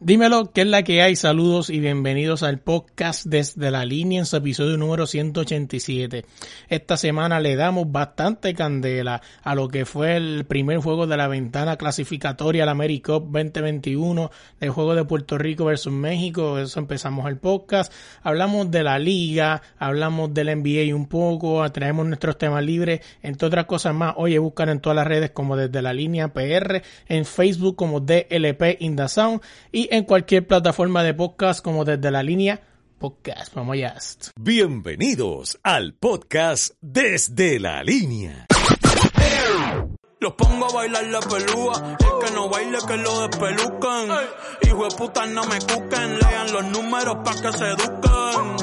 Dímelo, ¿qué es la que hay? Saludos y bienvenidos al podcast desde la línea en su episodio número 187. Esta semana le damos bastante candela a lo que fue el primer juego de la ventana clasificatoria al AmeriCup 2021 del juego de Puerto Rico versus México. Eso empezamos el podcast. Hablamos de la liga, hablamos del NBA un poco, traemos nuestros temas libres, entre otras cosas más. Oye, buscan en todas las redes como desde la línea PR, en Facebook como DLP in the Sound y en cualquier plataforma de podcast como desde la línea podcast. Vamos allá. Bienvenidos al podcast desde la línea. Los pongo a bailar la pelúa, el que no baile que lo despelucan. Hijo de puta no me cuquen, lean los números pa' que se eduquen.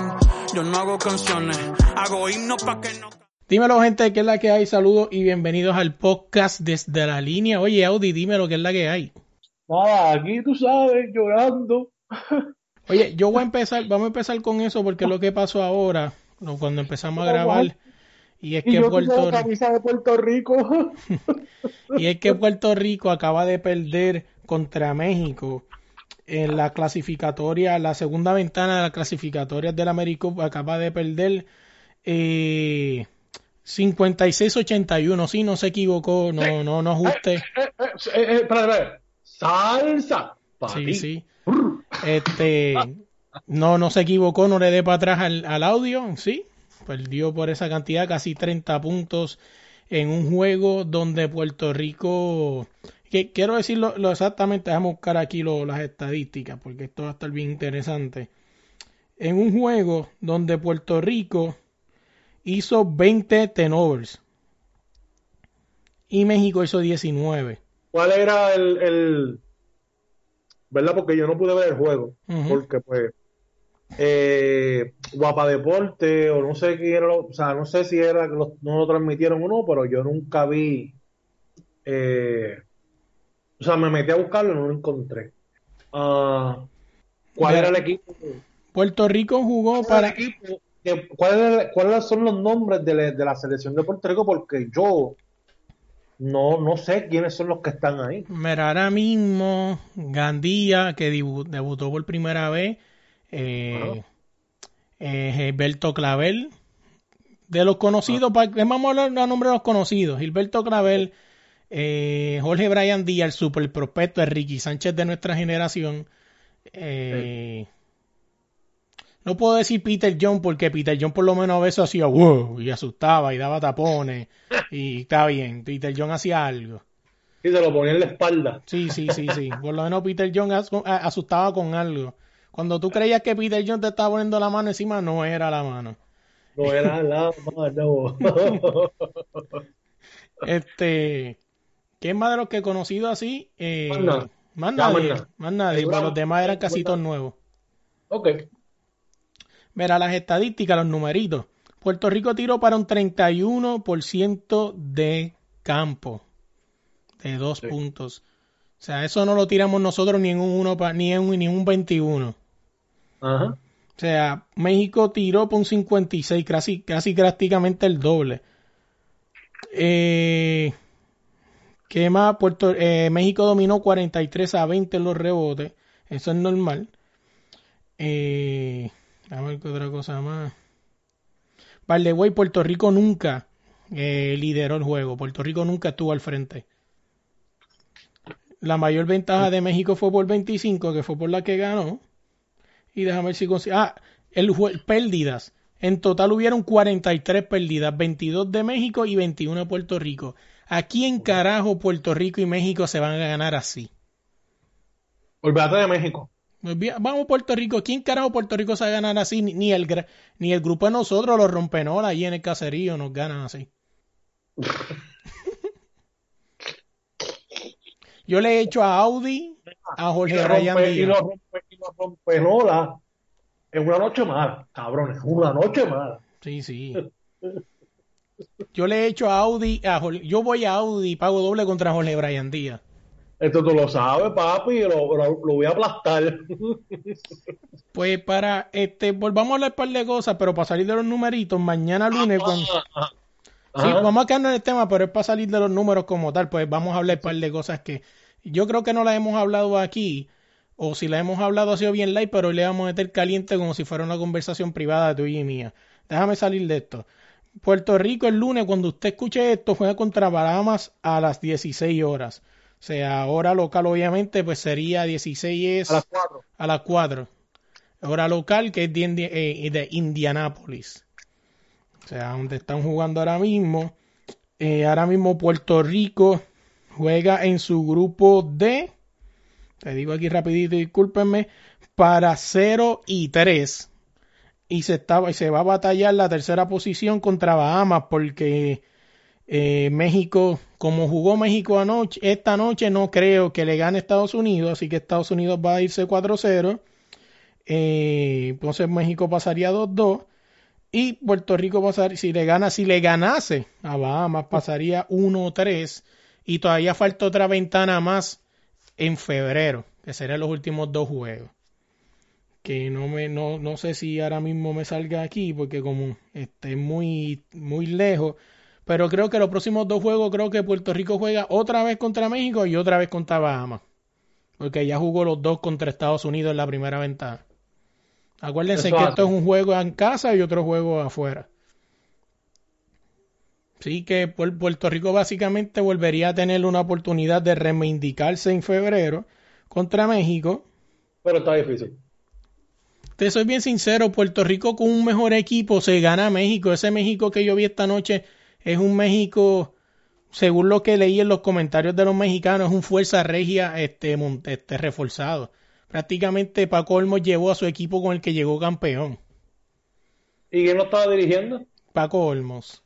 Yo no hago canciones, hago himnos pa' que no... Dímelo gente, ¿qué es la que hay? Saludos y bienvenidos al podcast desde la línea. Oye Audi, dímelo, ¿qué es la que hay? Nada, aquí tú sabes, llorando. Oye, yo voy a empezar, vamos a empezar con eso porque lo que pasó ahora, cuando empezamos a grabar, y es Y que yo Puerto tengo camisa de Puerto Rico. y es que Puerto Rico acaba de perder contra México en la clasificatoria, la segunda ventana de las clasificatorias del Américo acaba de perder eh, 56-81, sí, no se equivocó, no, no, no ajuste. Eh, eh, Salsa. pa' Sí, sí. Este, no, no se equivocó, no le dé para atrás al, al audio, sí. Perdió por esa cantidad, casi 30 puntos en un juego donde Puerto Rico, que quiero decirlo lo exactamente, déjame buscar aquí lo- las estadísticas, porque esto va a estar bien interesante. En un juego donde Puerto Rico hizo 20 tenovers y México hizo 19. ¿Cuál era el, el- ¿Verdad? Porque yo no pude ver el juego. Porque, pues. Eh, Guapa Deporte, o no sé quién era. lo- O sea, no sé si era que lo- no lo transmitieron o no, pero yo nunca vi. eh, o sea, me metí a buscarlo y no lo encontré. Ah, ¿cuál Mira. era el equipo? Puerto Rico jugó ¿Cuál para... ¿Cuáles cuáles son los nombres de, de la selección de Puerto Rico? Porque yo no, no sé quiénes son los que están ahí. Mira, ahora mismo Gandía, que debutó por primera vez, eh, eh, Gilberto Clavel, de los conocidos, pa- vamos a hablar a nombre de los conocidos, Gilberto Clavel, eh, Jorge Bryan Díaz, el super prospecto de Ricky Sánchez de nuestra generación, eh, no puedo decir Peter John porque Peter John por lo menos a veces hacía wow y asustaba y daba tapones y está bien, Peter John hacía algo. Y se lo ponía en la espalda. Sí, sí, sí, sí. Por lo menos Peter John asustaba con algo. Cuando tú creías que Peter John te estaba poniendo la mano encima, no era la mano. No era la mano. Este, ¿quién más de los que he conocido así? Eh, Más nada. más nadie, más nadie, los demás eran casi Ahí todos vamos. nuevos. ok. Mira, las estadísticas, los numeritos. Puerto Rico tiró para un 31% de campo, de dos Sí. puntos. O sea, eso no lo tiramos nosotros ni en un, uno pa- ni en un, ni en un 21. Ajá. O sea, México tiró por un 56, casi, casi prácticamente el doble. Eh, ¿Qué más? Puerto, eh, México dominó 43 a 20 en los rebotes. Eso es normal. Eh, a ver qué otra cosa más. Way, Puerto Rico nunca eh, lideró el juego. Puerto Rico nunca estuvo al frente. La mayor ventaja de México fue por 25, que fue por la que ganó. Y déjame ver si consigo. Ah, el pérdidas. En total hubieron 43 pérdidas, 22 de México y 21 de Puerto Rico. ¿A quién carajo Puerto Rico y México se van a ganar así? Olvídate de México. Olvida- Vamos Puerto Rico, ¿quién carajo Puerto Rico se va a ganar así? Ni- el, ni el grupo de nosotros, los rompenola allí en el caserío, nos ganan así. Yo le he hecho a Audi, a Y Jorge los Ryan rompe, y Díaz. los rompe, rompenola es una noche mala, cabrón, es una noche mala. Sí, sí. Yo le he hecho a Audi, a, yo voy a Audi y pago doble contra Jorge Brian Díaz. Esto tú lo sabes, papi, lo, lo, voy a aplastar. Pues para, este, volvamos a hablar un par de cosas, pero para salir de los numeritos, mañana lunes, cuando... Sí, vamos a quedarnos en el tema, pero es para salir de los números como tal, pues vamos a hablar un par de cosas que yo creo que no las hemos hablado aquí, o si las hemos hablado ha sido bien light, pero hoy le vamos a meter caliente como si fuera una conversación privada de tuya y mía. Déjame salir de esto. Puerto Rico el lunes, cuando usted escuche esto, juega contra Bahamas a las 16 horas. O sea, hora local obviamente, pues sería 16 a las 4. A las 4. Hora local que es de, eh, de Indianápolis. O sea, donde están jugando ahora mismo. Eh, ahora mismo Puerto Rico juega en su grupo D. Te digo aquí rapidito, discúlpenme. Para 0 y 3 y se, estaba, y se va a batallar la tercera posición contra Bahamas porque eh, México, como jugó México anoche, esta noche no creo que le gane Estados Unidos, así que Estados Unidos va a irse 4-0. Eh, entonces México pasaría 2-2 y Puerto Rico pasaría, si le gana, si le ganase a Bahamas pasaría 1-3 y todavía falta otra ventana más en febrero, que serían los últimos dos juegos. Que no me no, no sé si ahora mismo me salga aquí porque como esté muy muy lejos pero creo que los próximos dos juegos creo que Puerto Rico juega otra vez contra México y otra vez contra Bahamas. Porque ya jugó los dos contra Estados Unidos en la primera ventana. Acuérdense que esto es un juego en casa y otro juego afuera. Sí que Puerto Rico básicamente volvería a tener una oportunidad de reivindicarse en febrero contra México. Pero está difícil. Te soy bien sincero, Puerto Rico con un mejor equipo se gana a México. Ese México que yo vi esta noche es un México, según lo que leí en los comentarios de los mexicanos, es un fuerza regia este, este reforzado. Prácticamente Paco Olmos llevó a su equipo con el que llegó campeón. ¿Y quién lo estaba dirigiendo? Paco Olmos.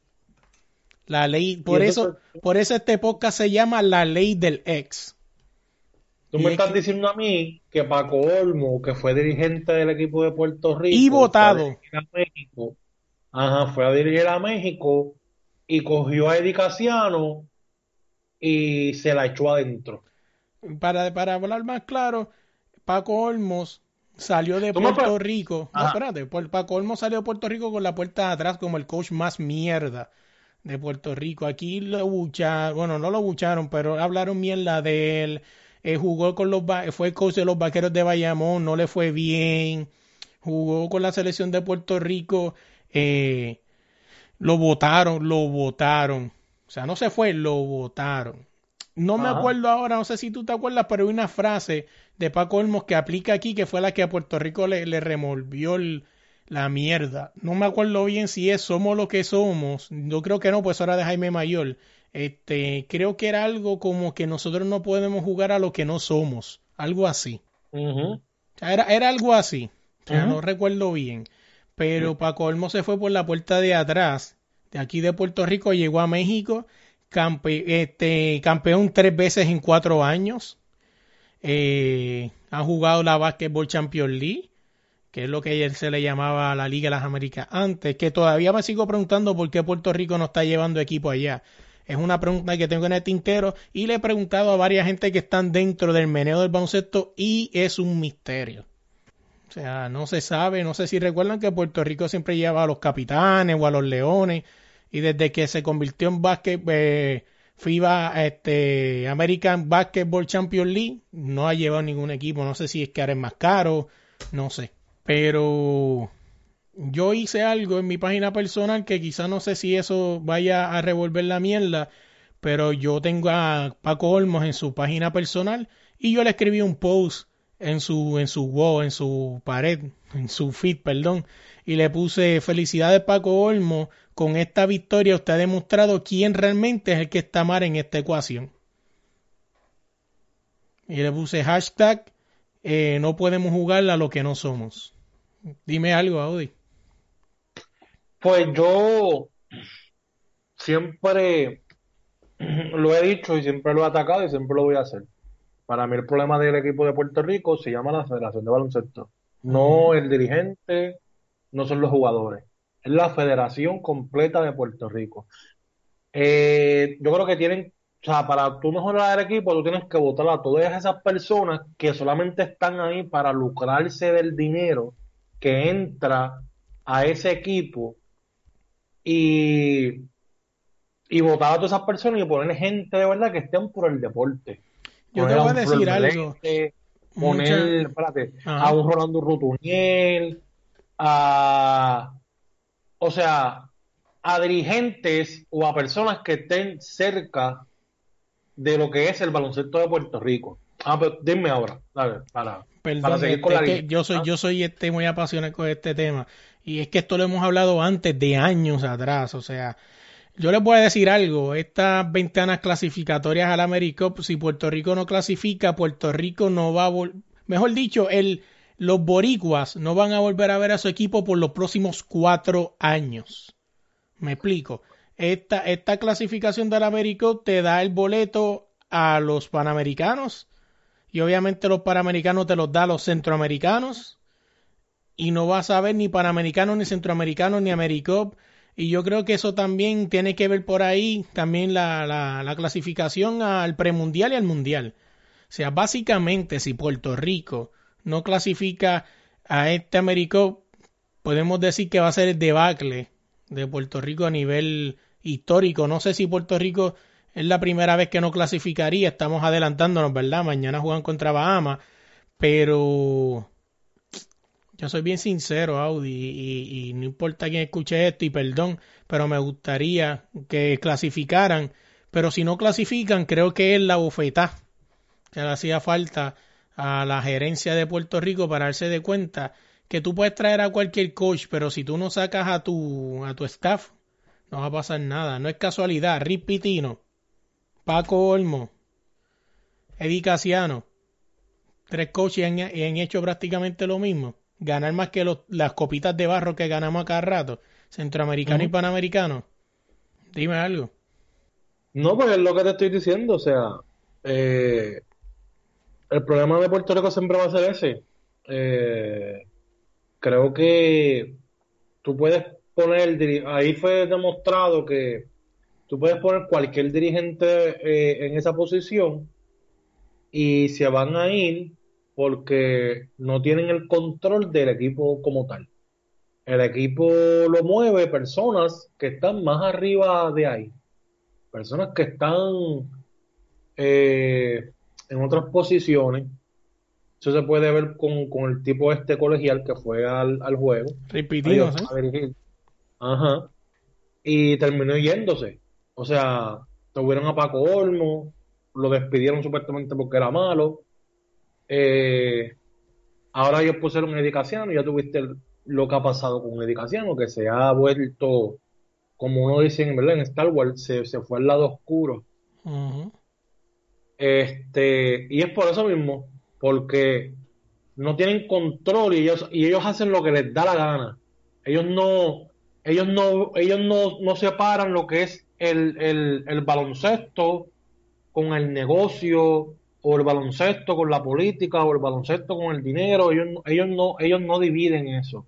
La ley, por eso, por eso este podcast se llama La Ley del Ex. Tú me estás diciendo a mí que Paco Olmo, que fue dirigente del equipo de Puerto Rico, y votado, a, México, ajá, fue a dirigir a México y cogió a Eddie y se la echó adentro. Para, para hablar más claro, Paco Olmos salió de Puerto Rico. No, espérate, Paco Olmos salió de Puerto Rico con la puerta de atrás como el coach más mierda de Puerto Rico. Aquí lo bucharon, bueno, no lo bucharon, pero hablaron mierda de él eh, jugó con los fue coach de los vaqueros de Bayamón, no le fue bien, jugó con la selección de Puerto Rico, eh, lo votaron, lo votaron. O sea, no se fue, lo votaron. No me acuerdo ahora, no sé si tú te acuerdas, pero hay una frase de Paco Olmos que aplica aquí, que fue la que a Puerto Rico le, le remolvió la mierda. No me acuerdo bien si es somos lo que somos. Yo creo que no, pues ahora de Jaime Mayor. Este, creo que era algo como que nosotros no podemos jugar a lo que no somos, algo así. era, era, algo así, no recuerdo bien. Pero Paco Olmo se fue por la puerta de atrás, de aquí de Puerto Rico, llegó a México, este, campeón tres veces en cuatro años. Eh, ha jugado la Basketball Champions League, que es lo que ayer se le llamaba la Liga de las Américas antes, que todavía me sigo preguntando por qué Puerto Rico no está llevando equipo allá. Es una pregunta que tengo en el tintero y le he preguntado a varias gente que están dentro del meneo del baloncesto y es un misterio. O sea, no se sabe, no sé si recuerdan que Puerto Rico siempre lleva a los capitanes o a los leones y desde que se convirtió en básquet, eh, FIBA, este, American Basketball Champions League, no ha llevado ningún equipo, no sé si es que ahora es más caro, no sé. Pero yo hice algo en mi página personal que quizá no sé si eso vaya a revolver la mierda, pero yo tengo a Paco Olmos en su página personal y yo le escribí un post en su en su wall, en su pared, en su feed, perdón, y le puse felicidades Paco Olmos, con esta victoria usted ha demostrado quién realmente es el que está mal en esta ecuación. Y le puse hashtag eh, no podemos jugar a lo que no somos. Dime algo, Audi. Pues yo siempre lo he dicho y siempre lo he atacado y siempre lo voy a hacer. Para mí el problema del equipo de Puerto Rico se llama la Federación de Baloncesto. No el dirigente, no son los jugadores. Es la federación completa de Puerto Rico. Eh, yo creo que tienen, o sea, para tú mejorar el equipo, tú tienes que votar a todas esas personas que solamente están ahí para lucrarse del dinero que entra a ese equipo y, y votar a todas esas personas y poner gente de verdad que estén por el deporte. Yo te voy a decir algo. Poner, espérate, a un Rolando Rutuniel, a, o sea, a dirigentes o a personas que estén cerca de lo que es el baloncesto de Puerto Rico. Ah, pero dime ahora, para, para seguir con la que yo soy, yo soy este muy apasionado con este tema. Y es que esto lo hemos hablado antes de años atrás. O sea, yo les voy a decir algo, estas ventanas clasificatorias al Americup, si Puerto Rico no clasifica, Puerto Rico no va a mejor dicho, los boricuas no van a volver a ver a su equipo por los próximos cuatro años. Me explico. Esta, esta clasificación del Americup te da el boleto a los panamericanos y obviamente los panamericanos te los da a los centroamericanos y no vas a ver ni panamericanos ni centroamericanos ni Americup y yo creo que eso también tiene que ver por ahí, también la, la, clasificación al premundial y al mundial. O sea, básicamente si Puerto Rico no clasifica a este Américo, podemos decir que va a ser el debacle de Puerto Rico a nivel histórico. No sé si Puerto Rico es la primera vez que no clasificaría, estamos adelantándonos, ¿verdad? Mañana juegan contra Bahamas, pero yo soy bien sincero, Audi, y, no importa quién escuche esto, y perdón, pero me gustaría que clasificaran. Pero si no clasifican, creo que es la bofetá que le hacía falta a la gerencia de Puerto Rico para darse de cuenta que tú puedes traer a cualquier coach, pero si tú no sacas a tu, a tu staff, no va a pasar nada. No es casualidad. Rip Pitino, Paco Olmo, Eddie Casiano, tres coaches han hecho prácticamente lo mismo ganar más que las copitas de barro que ganamos a cada rato, centroamericano y panamericano. Dime algo. No, pues es lo que te estoy diciendo, o sea, eh, el problema de Puerto Rico siempre va a ser ese. Eh, creo que tú puedes poner, ahí fue demostrado que tú puedes poner cualquier dirigente eh, en esa posición y se van a ir porque no tienen el control del equipo como tal. El equipo lo mueve personas que están más arriba de ahí, personas que están eh, en otras posiciones. Eso se puede ver con, el tipo este colegial que fue al, juego. Repitido, Ajá. Y terminó yéndose. O sea, tuvieron a Paco Olmo, lo despidieron supuestamente porque era malo eh, ahora ellos pusieron un Casiano, ya tuviste lo que ha pasado con Eddie que se ha vuelto, como uno dice en, en Star Wars, se, fue al lado oscuro. Este, y es por eso mismo, porque no tienen control y ellos, y ellos hacen lo que les da la gana. Ellos no, ellos no, ellos no, no separan lo que es el, el, el baloncesto con el negocio, o el baloncesto con la política o el baloncesto con el dinero, ellos, ellos no ellos no dividen eso.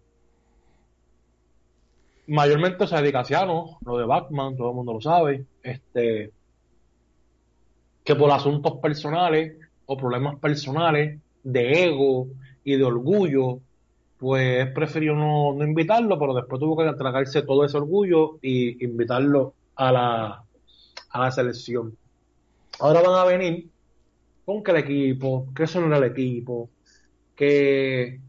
Mayormente se dedica lo de Batman, todo el mundo lo sabe, este que por asuntos personales o problemas personales de ego y de orgullo, pues prefirió no, no invitarlo, pero después tuvo que tragarse todo ese orgullo y invitarlo a la, a la selección. Ahora van a venir con que el equipo, que eso no era el equipo, que,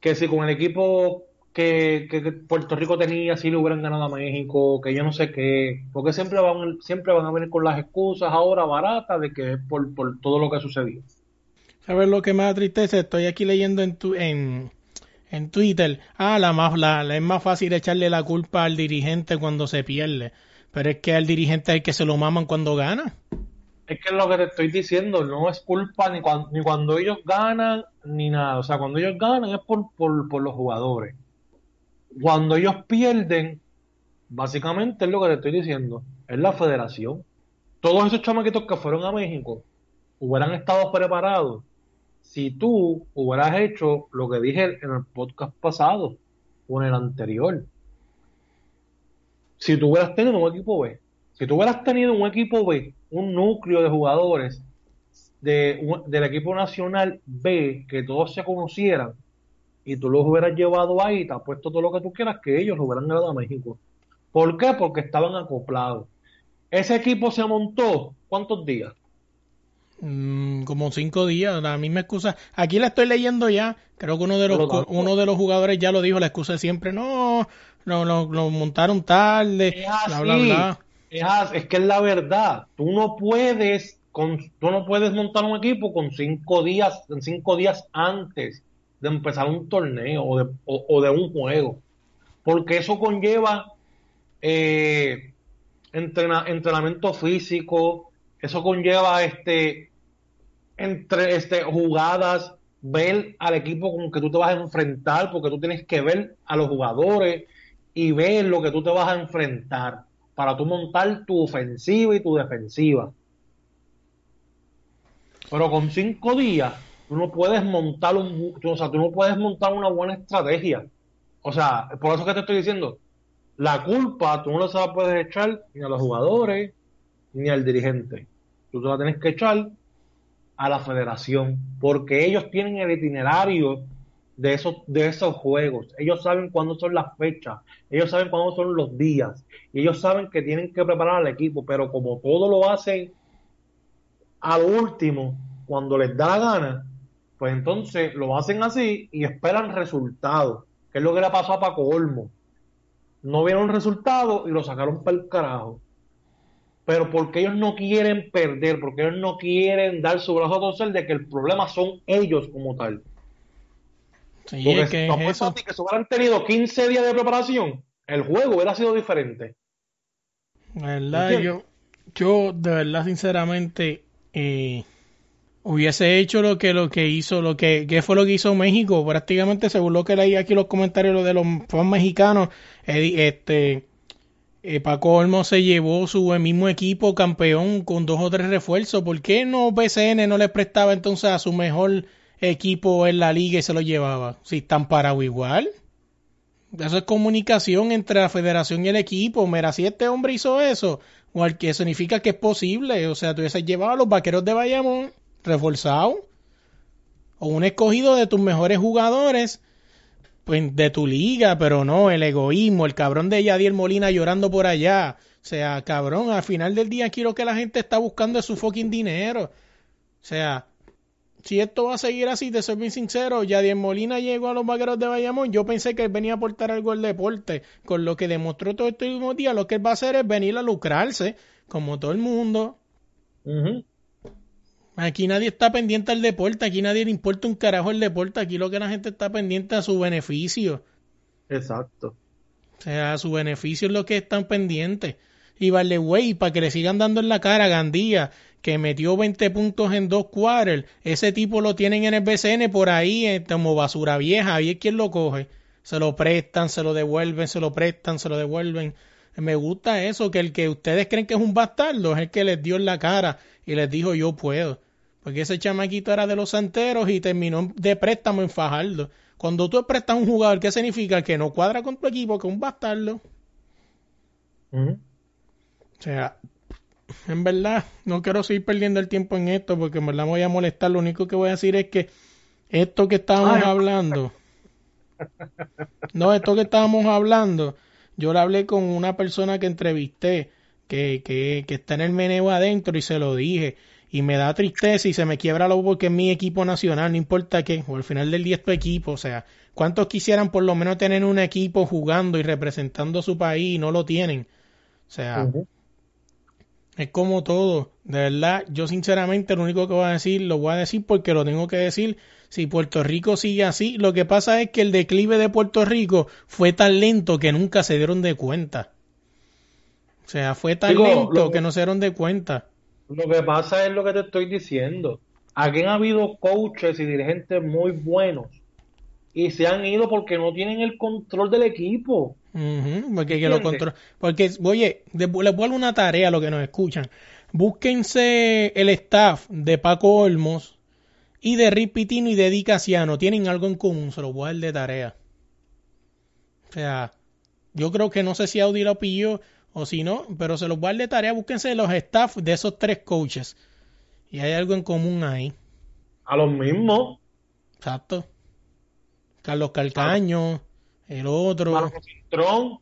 que si con el equipo que, Puerto Rico tenía, si le hubieran ganado a México, que yo no sé qué, porque siempre van, siempre van a venir con las excusas ahora baratas de que es por, por todo lo que sucedió. ¿Sabes lo que más tristeza? Estoy aquí leyendo en, tu, en, en Twitter, ah, la más, la, es más fácil echarle la culpa al dirigente cuando se pierde, pero es que al dirigente es el que se lo maman cuando gana. Es que lo que te estoy diciendo, no es culpa ni cuando, ni cuando ellos ganan ni nada. O sea, cuando ellos ganan es por, por, los jugadores. Cuando ellos pierden, básicamente es lo que te estoy diciendo, es la federación. Todos esos chamaquitos que fueron a México, hubieran estado preparados si tú hubieras hecho lo que dije en el podcast pasado o en el anterior. Si tú hubieras tenido un equipo B, si tú hubieras tenido un equipo B, un núcleo de jugadores de, del equipo nacional B, que todos se conocieran, y tú los hubieras llevado ahí, te has puesto todo lo que tú quieras, que ellos lo hubieran ganado a México. ¿Por qué? Porque estaban acoplados. Ese equipo se montó, ¿cuántos días? Mm, como cinco días, la misma excusa. Aquí la estoy leyendo ya. Creo que uno de los uno de los jugadores ya lo dijo, la excusa siempre, no, no, lo montaron tarde, Es, es que es la verdad. Tú no puedes tú no puedes montar un equipo con cinco días, cinco días antes de empezar un torneo o de, o, de un juego. Porque eso conlleva eh, entrenamiento físico, eso conlleva este, entre, este, jugadas, ver al equipo con que tú te vas a enfrentar, porque tú tienes que ver a los jugadores y ver lo que tú te vas a enfrentar para tú montar tu ofensiva y tu defensiva. Pero con cinco días, tú no puedes montar un, o sea, tú no puedes montar una buena estrategia. O sea, por eso que te estoy diciendo, la culpa tú no se la puedes echar ni a los jugadores ni al dirigente. Tú te la tienes que echar a la federación, porque ellos tienen el itinerario de esos, de esos juegos. Ellos saben cuándo son las fechas, ellos saben cuándo son los días, y ellos saben que tienen que preparar al equipo, pero como todo lo hacen al último, cuando les da la gana, pues entonces lo hacen así y esperan resultados, que es lo que le pasó a Paco Olmo. No vieron resultados y lo sacaron para el carajo. Pero porque ellos no quieren perder, porque ellos no quieren dar su brazo a torcer de que el problema son ellos como tal. Sí, porque que no es eso. que si hubieran tenido 15 días de preparación, el juego hubiera sido diferente. ¿Verdad? Yo, yo, de verdad, sinceramente, eh, hubiese hecho lo que lo que hizo, lo que, fue lo que hizo México, prácticamente según lo que leí aquí los comentarios de los fans mexicanos, este eh, Paco Olmo se llevó su mismo equipo campeón con dos o tres refuerzos, ¿por qué no PCN no le prestaba entonces a su mejor equipo en la liga y se lo llevaba? Si están parados igual. Eso es comunicación entre la federación y el equipo. Mira, si este hombre hizo eso, o que significa que es posible. O sea, tú hubieses llevado a los vaqueros de Bayamón reforzado. O un escogido de tus mejores jugadores pues, de tu liga, pero no, el egoísmo, el cabrón de Yadier Molina llorando por allá. O sea, cabrón, al final del día aquí lo que la gente está buscando es su fucking dinero. O sea, si esto va a seguir así, de ser bien sincero, Yadier Molina llegó a los vaqueros de Bayamón. Yo pensé que él venía a aportar algo al deporte. Con lo que demostró todo este último día, lo que él va a hacer es venir a lucrarse, como todo el mundo. Aquí nadie está pendiente al deporte, aquí nadie le importa un carajo el deporte, aquí lo que la gente está pendiente a su beneficio. Exacto. O sea, a su beneficio es lo que están pendientes. Y vale, güey, para que le sigan dando en la cara a Gandía, que metió 20 puntos en dos quarters. Ese tipo lo tienen en el BCN por ahí eh, como basura vieja. Y es quien lo coge. Se lo prestan, se lo devuelven, se lo prestan, se lo devuelven. Me gusta eso, que el que ustedes creen que es un bastardo es el que les dio en la cara y les dijo yo puedo. Porque ese chamaquito era de los santeros y terminó de préstamo en Fajardo. Cuando tú prestas a un jugador, ¿qué significa? Que no cuadra con tu equipo, que es un bastardo. O sea, en verdad, no quiero seguir perdiendo el tiempo en esto porque en verdad me voy a molestar. Lo único que voy a decir es que esto que estábamos hablando, no, esto que estábamos hablando, yo le hablé con una persona que entrevisté que, que, que está en el meneo adentro y se lo dije. Y me da tristeza y se me quiebra la porque es mi equipo nacional, no importa qué, o al final del día es tu equipo, o sea, ¿cuántos quisieran por lo menos tener un equipo jugando y representando a su país y no lo tienen? O sea, es como todo. De verdad, yo sinceramente lo único que voy a decir, lo voy a decir porque lo tengo que decir. Si Puerto Rico sigue así, lo que pasa es que el declive de Puerto Rico fue tan lento que nunca se dieron de cuenta. O sea, fue tan lento que no se dieron de cuenta. Lo que pasa es lo que te estoy diciendo. Aquí han habido coaches y dirigentes muy buenos y se han ido porque no tienen el control del equipo porque, que lo porque, oye, les dar una tarea a los que nos escuchan. búsquense el staff de Paco Olmos y de Rick Pitino y de Di Casiano. Tienen algo en común, se lo voy a dar de tarea. O sea, yo creo que no sé si Audi lo pilló o si no, pero se los voy a dar de tarea. Búsquense los staff de esos tres coaches. Y hay algo en común ahí. A los mismos. Exacto. Carlos Calcaño, el otro. Marcos Cintrón.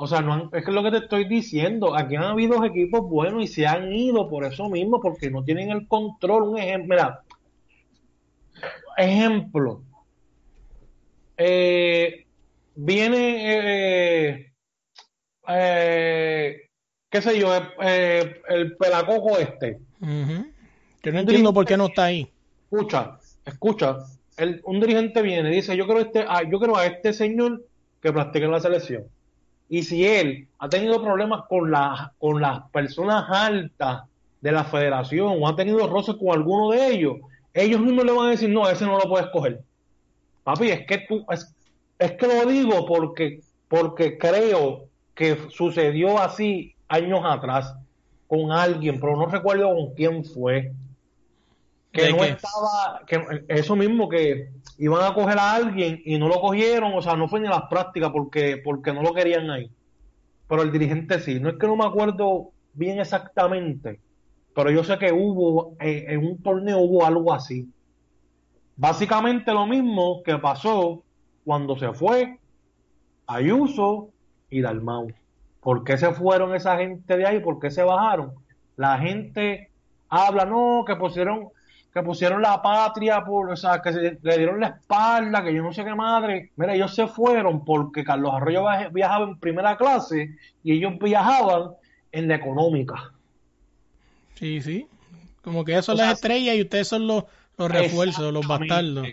O sea, no han- es que es lo que te estoy diciendo. Aquí han habido equipos buenos y se han ido por eso mismo, porque no tienen el control. Un ejemplo, mira, ejemplo. Eh, viene, eh, eh, qué sé yo, eh, eh, el pelacojo este. Yo no entiendo por qué no está ahí. Escucha, escucha. Un dirigente viene y dice, yo quiero, este, a, yo quiero a este señor que practique en la selección. Y si él ha tenido problemas con, la, con las personas altas de la federación o ha tenido roces con alguno de ellos, ellos mismos le van a decir, no, ese no lo puedes coger. Papi, es que tú, es, es que lo digo porque, porque creo que sucedió así años atrás con alguien, pero no recuerdo con quién fue que ¿De no qué? estaba, que eso mismo, que iban a coger a alguien y no lo cogieron, o sea, no fue ni a las prácticas porque, porque no lo querían ahí. Pero el dirigente sí, no es que no me acuerdo bien exactamente, pero yo sé que hubo, eh, en un torneo hubo algo así. Básicamente lo mismo que pasó cuando se fue Ayuso y Dalmau. ¿Por qué se fueron esa gente de ahí? ¿Por qué se bajaron? La gente habla, no, que pusieron, que pusieron la patria, por, o sea, que se, le dieron la espalda, que yo no sé qué madre. Mira, ellos se fueron porque Carlos Arroyo viajaba en primera clase y ellos viajaban en la económica. Sí, sí. Como que ellas son O sea, las estrellas y ustedes son los, los refuerzos, los bastardos.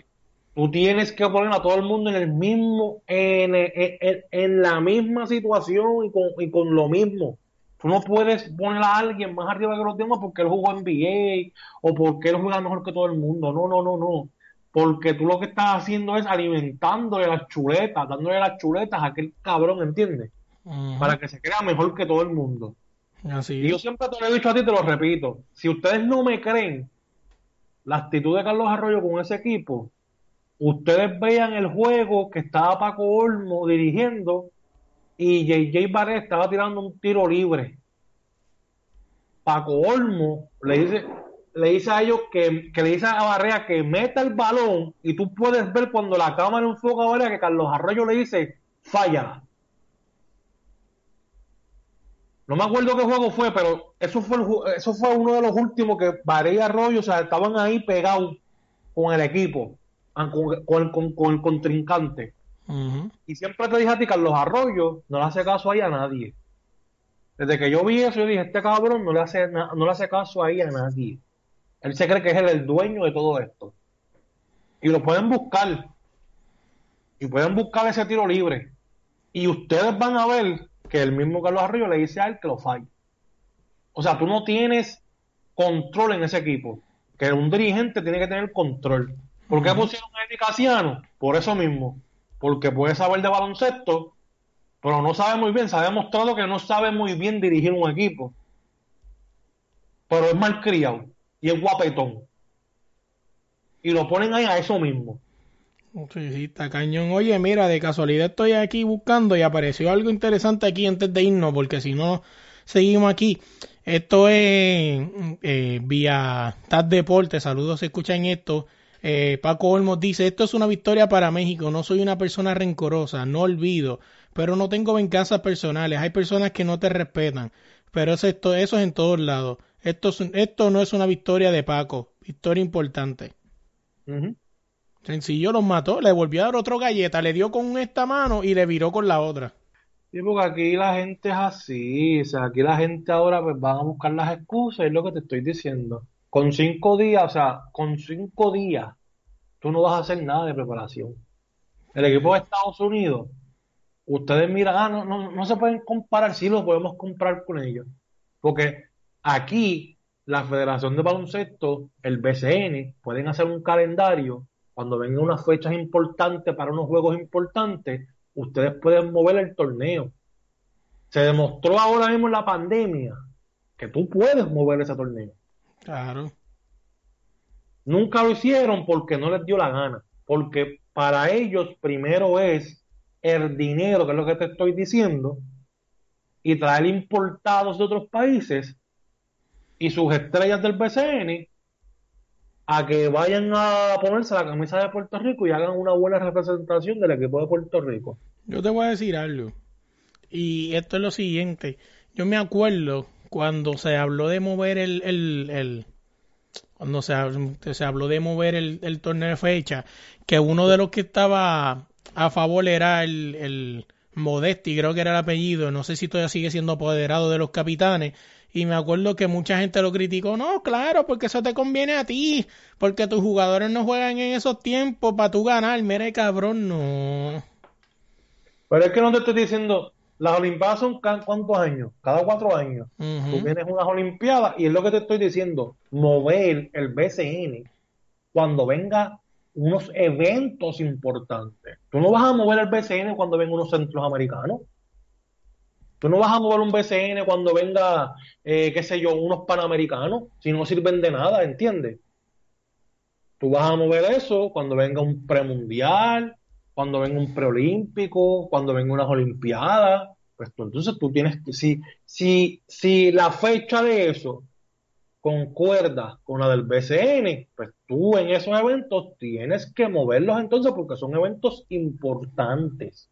Tú tienes que poner a todo el mundo en el mismo, en, en- en- en la misma situación y con, y con lo mismo. Tú no puedes poner a alguien más arriba que los demás porque él jugó NBA o porque él juega mejor que todo el mundo. No, no, no, no. Porque tú lo que estás haciendo es alimentándole las chuletas, dándole las chuletas a aquel cabrón, ¿entiendes? Para que se crea mejor que todo el mundo. Así. Y yo siempre te lo he dicho a ti, te lo repito. Si ustedes no me creen la actitud de Carlos Arroyo con ese equipo, ustedes vean el juego que estaba Paco Olmo dirigiendo y JJ Barrett estaba tirando un tiro libre. Paco Olmo le dice, le dice a ellos que, que le dice a Barrea que meta el balón y tú puedes ver cuando la cámara enfoca a Barrea que Carlos Arroyo le dice, falla. No me acuerdo qué juego fue, pero eso fue, eso fue uno de los últimos que Varela y Arroyo, estaban ahí pegados con el equipo, ah, con el contrincante. Y siempre te dije a ti, Carlos Arroyo, no le hace caso ahí a nadie. Desde que yo vi eso, yo dije, este cabrón no le hace, no le hace caso ahí a nadie. Él se cree que es el, el dueño de todo esto. Y lo pueden buscar. Y pueden buscar ese tiro libre. Y ustedes van a ver que el mismo Carlos Arroyo le dice a él que lo falle. O sea, tú no tienes control en ese equipo. Que un dirigente tiene que tener control. ¿Por qué pusieron a Eddie Casiano? Por eso mismo. Porque puede saber de baloncesto, pero no sabe muy bien. Se ha demostrado que no sabe muy bien dirigir un equipo. Pero es malcriado y es guapetón. Y lo ponen ahí a eso mismo. Sí, sí, está cañón. Oye, mira, de casualidad estoy aquí buscando y apareció algo interesante aquí antes de irnos, porque si no seguimos aquí. Esto es eh, vía TAD Deporte, saludos si escuchan esto. Eh, Paco Olmos dice, esto es una victoria para México, no soy una persona rencorosa, no olvido, pero no tengo venganzas personales, hay personas que no te respetan, pero eso, esto, eso es en todos lados. Esto, es- esto no es una victoria de Paco, victoria importante. Sencillo, los mató, le volvió a dar otro galleta, le dio con esta mano y le viró con la otra. Sí, porque aquí la gente es así, o sea, aquí la gente ahora pues van a buscar las excusas, es lo que te estoy diciendo. Con cinco días, o sea, con cinco días, tú no vas a hacer nada de preparación. El equipo de Estados Unidos, ustedes miran, ah, no, no, no se pueden comparar, sí lo podemos comparar con ellos. Porque aquí, la Federación de Baloncesto, el BCN, pueden hacer un calendario cuando vengan unas fechas importantes para unos juegos importantes, ustedes pueden mover el torneo. Se demostró ahora mismo en la pandemia que tú puedes mover ese torneo. Claro. Nunca lo hicieron porque no les dio la gana, porque para ellos primero es el dinero, que es lo que te estoy diciendo, y traer importados de otros países y sus estrellas del BCN a que vayan a ponerse la camisa de Puerto Rico y hagan una buena representación del equipo de Puerto Rico. Yo te voy a decir algo. Y esto es lo siguiente. Yo me acuerdo cuando se habló de mover el, el, el cuando se, se, habló de mover el, el, torneo de fecha, que uno de los que estaba a favor era el, el Modesti, creo que era el apellido, no sé si todavía sigue siendo apoderado de los capitanes, y me acuerdo que mucha gente lo criticó, no, claro, porque eso te conviene a ti, porque tus jugadores no juegan en esos tiempos para tú ganar, mire cabrón, no. Pero es que no te estoy diciendo, las Olimpiadas son cuántos años, cada cuatro años. Tú tienes unas Olimpiadas y es lo que te estoy diciendo, mover el BCN cuando venga unos eventos importantes. Tú no vas a mover el BCN cuando vengan unos centros americanos. Tú no vas a mover un BCN cuando venga, eh, qué sé yo, unos panamericanos, si no sirven de nada, ¿entiendes? Tú vas a mover eso cuando venga un premundial, cuando venga un preolímpico, cuando venga unas olimpiadas, pues tú, entonces tú tienes que, si, si, si la fecha de eso concuerda con la del BCN, pues tú en esos eventos tienes que moverlos entonces porque son eventos importantes.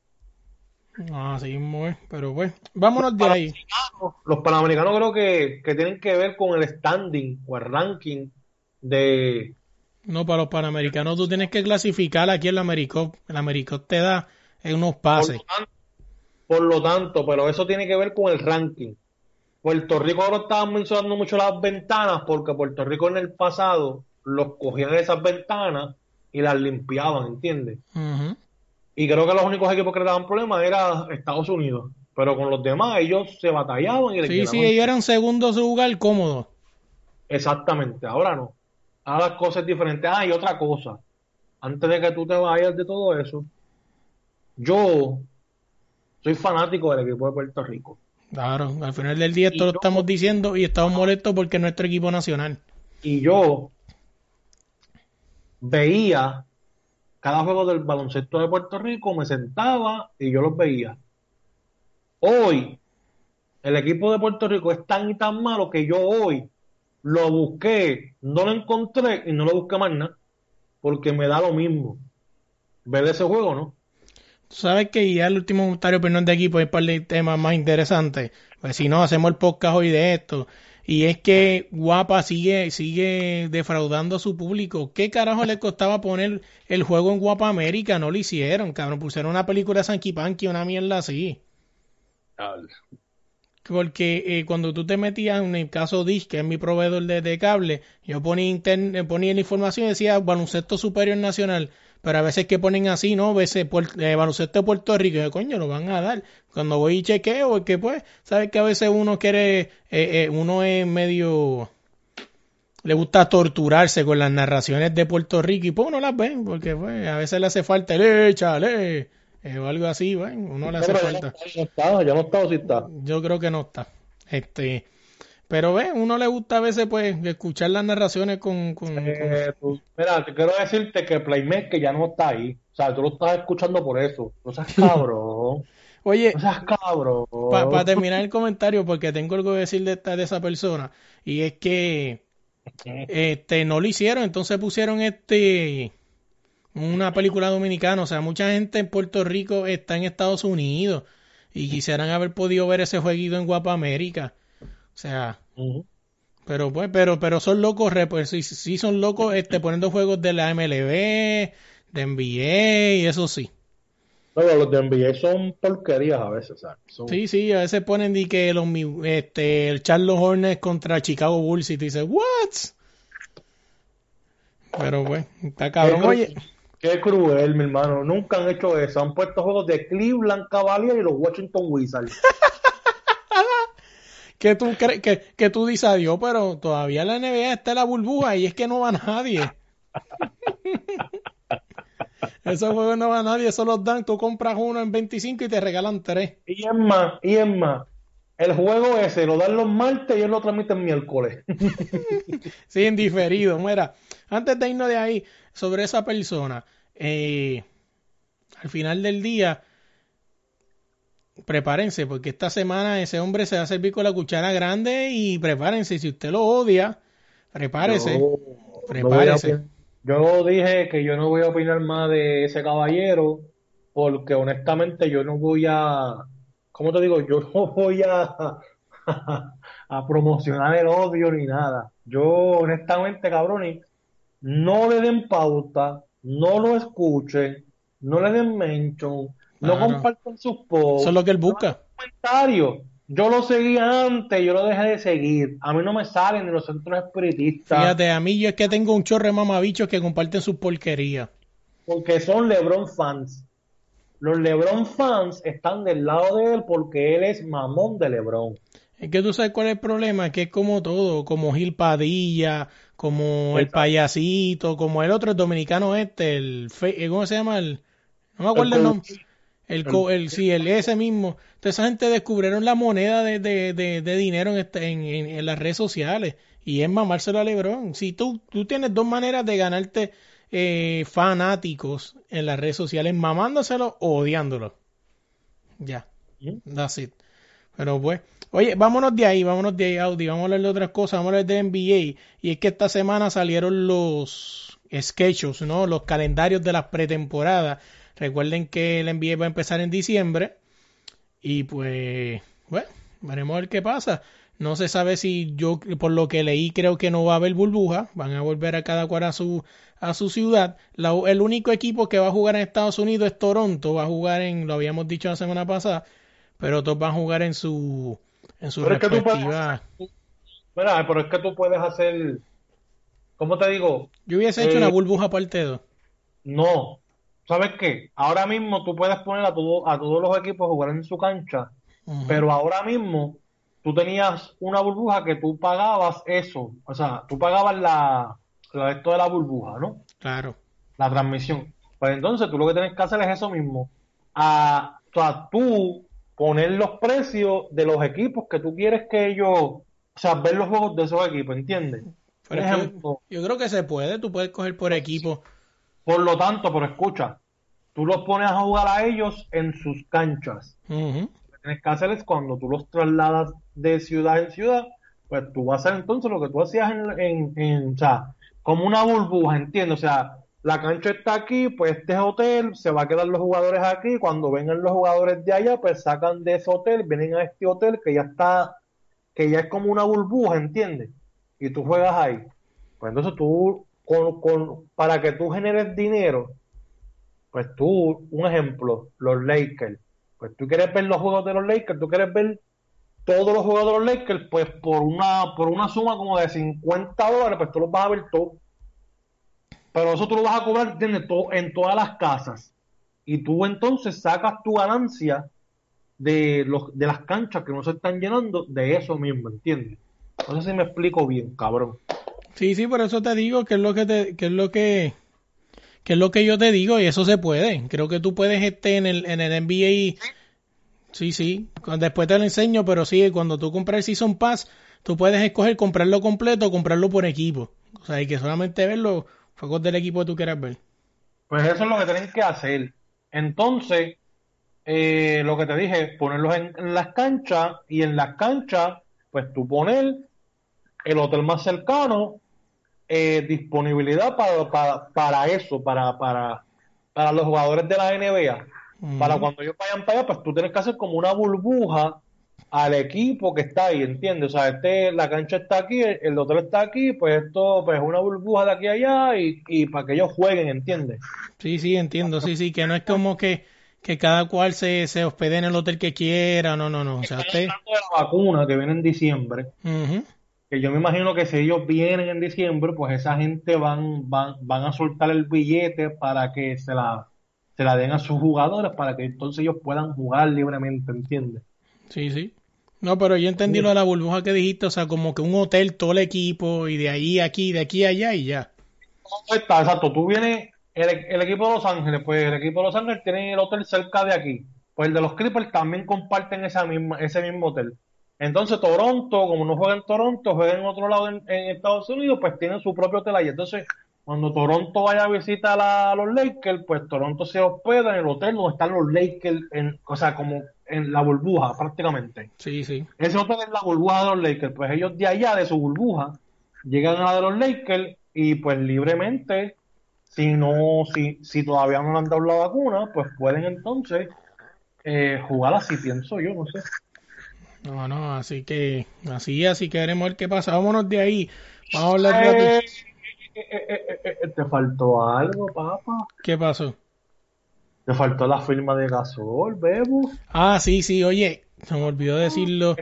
Ah, sí, muy, pero bueno, vámonos de ahí. Los panamericanos creo que, que tienen que ver con el standing o el ranking de, no, para los panamericanos tú tienes que clasificar aquí en la Americop. El Americop te da unos pases. Por lo, tanto, pero eso tiene que ver con el ranking. Puerto Rico ahora estaba mencionando mucho las ventanas porque Puerto Rico en el pasado los cogían esas ventanas y las limpiaban, ¿entiendes? Y creo que los únicos equipos que le daban problemas era Estados Unidos. Pero con los demás ellos se batallaban y Sí, sí, ellos eran segundos lugar cómodos. Exactamente, ahora no a las cosas diferentes. Ah, y otra cosa, antes de que tú te vayas de todo eso, yo soy fanático del equipo de Puerto Rico. Claro, al final del día esto lo estamos diciendo y estamos molestos porque es nuestro equipo nacional. Y yo veía cada juego del baloncesto de Puerto Rico, me sentaba y yo los veía. Hoy, el equipo de Puerto Rico es tan y tan malo que yo hoy lo busqué, no lo encontré y no lo busqué más nada, porque me da lo mismo ver ese juego, ¿no? Tú sabes que ya el último comentario, perdón, de equipo es para el tema más interesante, pues si no, hacemos el podcast hoy de esto. Y es que Guapa sigue, sigue defraudando a su público. ¿Qué carajo le costaba poner el juego en Guapa América? No lo hicieron, cabrón. Pusieron una película de Sanky Panky, una mierda así. Porque eh, cuando tú te metías en el caso DISH, que es mi proveedor de, cable, yo ponía, internet, ponía la información y decía baloncesto superior nacional. Pero a veces que ponen así, ¿no? A veces eh, baloncesto de Puerto Rico, y coño, lo van a dar. Cuando voy y chequeo, es pues, sabes que a veces uno quiere, eh, eh, uno es medio, le gusta torturarse con las narraciones de Puerto Rico y pues no las ven, porque pues a veces le hace falta el échale eh, o algo así, bueno, uno le hace falta. Ya no está, si está. Yo creo que no está. Este, pero ve, uno le gusta a veces pues escuchar las narraciones con, con, eh, mira, te quiero decirte que Playmaker ya no está ahí. O sea, tú lo estás escuchando por eso. No seas cabrón. Oye, no seas cabrón. Para terminar el comentario, porque tengo algo que decir de, esta, de esa persona, y es que este no lo hicieron, entonces pusieron este una película dominicana. O sea, mucha gente en Puerto Rico está en Estados Unidos y quisieran haber podido ver ese jueguito en Guapa América. O sea, pero pues, pero, pero son locos, pues sí, sí son locos este, poniendo juegos de la MLB, de NBA y eso sí. Pero los de NBA son porquerías a veces, Sí, sí, a veces ponen de que los, este, el Charles Hornets contra Chicago Bulls y te dice, ¿what? Pero pues, está cabrón. Oye, Qué cruel, mi hermano. Nunca han hecho eso. Han puesto juegos de Cleveland Cavaliers y los Washington Wizards. que tú crees que, que tú dices adiós, pero todavía la NBA está en la burbuja y es que no va nadie. Esos juegos no va nadie, esos los dan, tú compras uno en 25 y te regalan tres. Y es más, y es más, el juego ese lo dan los martes y ellos lo transmiten miércoles. sí, en diferido. Mira, antes de irnos de ahí, sobre esa persona, eh, al final del día, prepárense, porque esta semana ese hombre se va a servir con la cuchara grande y prepárense. Si usted lo odia, prepárese. Yo, prepárese. yo dije que yo no voy a opinar más de ese caballero, porque honestamente yo no voy a ¿cómo te digo? Yo no voy a, a, promocionar el odio ni nada. Yo, honestamente, cabrones, no le den pauta, no lo escuchen, no le den mention, no compartan sus posts. Eso es lo que él busca. Comentarios. Yo lo seguía antes, yo lo dejé de seguir. A mí no me salen ni los centros espiritistas. Fíjate, a mí yo es que tengo un chorre de mamabichos que comparten sus porquerías. Porque son LeBron fans los LeBron fans están del lado de él porque él es mamón de LeBron. Es que tú sabes cuál es el problema, que es como todo, como Gil Padilla, como el payasito, como el otro dominicano este, el eh, ¿cómo se llama? El, no me acuerdo el, nombre. El, el, sí, el ese mismo. Entonces esa gente descubrieron la moneda de, de, de, dinero en, este, en, en, las redes sociales y es mamárselo a LeBron. Si tú, tú tienes dos maneras de ganarte eh, fanáticos en las redes sociales, mamándoselo o odiándolo. Ya. That's it. Pero pues, oye, vámonos de ahí, vámonos de ahí, Audi, vamos a hablar de otras cosas, vamos a hablar de NBA. Y es que esta semana salieron los sketches, ¿no? Los calendarios de las pretemporadas. Recuerden que el NBA va a empezar en diciembre. Y pues, bueno, veremos a ver qué pasa. No se sabe si yo, por lo que leí, creo que no va a haber burbuja. Van a volver a cada cual a su, a su ciudad. el único equipo que va a jugar en Estados Unidos es Toronto. Va a jugar en, lo habíamos dicho la semana pasada, pero todos van a jugar en su, en su respectiva. pero es que tú puedes hacer, ¿cómo te digo? Yo hubiese hecho una eh, burbuja de dos. No. ¿Sabes qué? Ahora mismo tú puedes poner a, todo, a todos los equipos a jugar en su cancha, pero ahora mismo tú tenías una burbuja que tú pagabas eso, o sea, tú pagabas la, la esto de la burbuja, ¿no? Claro. La transmisión. Pues entonces tú lo que tienes que hacer es eso mismo, a, o sea, tú poner los precios de los equipos que tú quieres que ellos, o sea, ver los juegos de esos equipos, ¿entiendes? Por ejemplo, yo creo que se puede, tú puedes coger por equipo. Por lo tanto, pero escucha, tú los pones a jugar a ellos en sus canchas tienes que hacer es cuando tú los trasladas de ciudad en ciudad, pues tú vas a hacer entonces lo que tú hacías en, en, o sea, como una burbuja, ¿entiendes? O sea, la cancha está aquí, pues este es hotel, se va a quedar los jugadores aquí, cuando vengan los jugadores de allá, pues sacan de ese hotel, vienen a este hotel que ya está, que ya es como una burbuja, ¿entiendes? Y tú juegas ahí. Pues entonces tú, con, con, para que tú generes dinero, pues tú, un ejemplo, los Lakers, pues tú quieres ver los juegos de los Lakers, tú quieres ver todos los juegos de los Lakers, pues por una, por una suma como de 50 dólares, pues tú los vas a ver todos. Pero eso tú lo vas a cobrar en todas las casas. Y tú entonces sacas tu ganancia de, los, de las canchas que no se están llenando de eso mismo, ¿entiendes? No sé si me explico bien, cabrón. Sí, sí, por eso te digo que es lo que te, es lo que es lo que yo te digo y eso se puede. Creo que tú puedes este en el, en el NBA. Sí, sí. Después te lo enseño, pero sí, cuando tú compras el Season Pass, tú puedes escoger comprarlo completo o comprarlo por equipo. O sea, hay que solamente ver del equipo que tú quieras ver. Pues eso es lo que tienen que hacer. Entonces, eh, lo que te dije, ponerlos en, en, las canchas y en las canchas, pues tú poner el hotel más cercano eh, disponibilidad para, para, para, eso, para, para, para los jugadores de la NBA. Para cuando ellos vayan para allá, pues tú tienes que hacer como una burbuja al equipo que está ahí, ¿entiendes? O sea, este, la cancha está aquí, el, hotel está aquí, pues esto pues una burbuja de aquí a allá y, y para que ellos jueguen, ¿entiendes? Sí, sí, entiendo, sí, sí, que no es como que, que cada cual se, se hospede en el hotel que quiera, no, no, no. O sea, usted... la vacuna que viene en diciembre, que yo me imagino que si ellos vienen en diciembre, pues esa gente van, van, van a soltar el billete para que se la, se la den a sus jugadores para que entonces ellos puedan jugar libremente, ¿entiendes? Sí, sí. No, pero yo entendí lo de la burbuja que dijiste, o sea, como que un hotel, todo el equipo, y de ahí aquí, de aquí allá y ya. Está, exacto. Tú vienes, el, el, equipo de Los Ángeles, pues el equipo de Los Ángeles tiene el hotel cerca de aquí. Pues el de los Clippers también comparten esa misma, ese mismo hotel. Entonces Toronto, como no juega en Toronto, juega en otro lado en, en Estados Unidos, pues tienen su propio hotel ahí. Entonces, cuando Toronto vaya a visitar a los Lakers, pues Toronto se hospeda en el hotel donde están los Lakers, en, o sea, como en la burbuja prácticamente. Sí, sí. Ese hotel es la burbuja de los Lakers. Pues ellos de allá, de su burbuja, llegan a la de los Lakers y pues libremente, si no, si, si todavía no le han dado la vacuna, pues pueden entonces eh, jugar así, pienso yo, no sé. No, no, así que, así, así que veremos ver qué pasa. Vámonos de ahí. Vamos a hablar de... Eh, eh, eh, te faltó algo, papá. ¿Qué pasó? Te faltó la firma de Gasol, Bebo. Ah, sí, sí, oye, se me olvidó decirlo.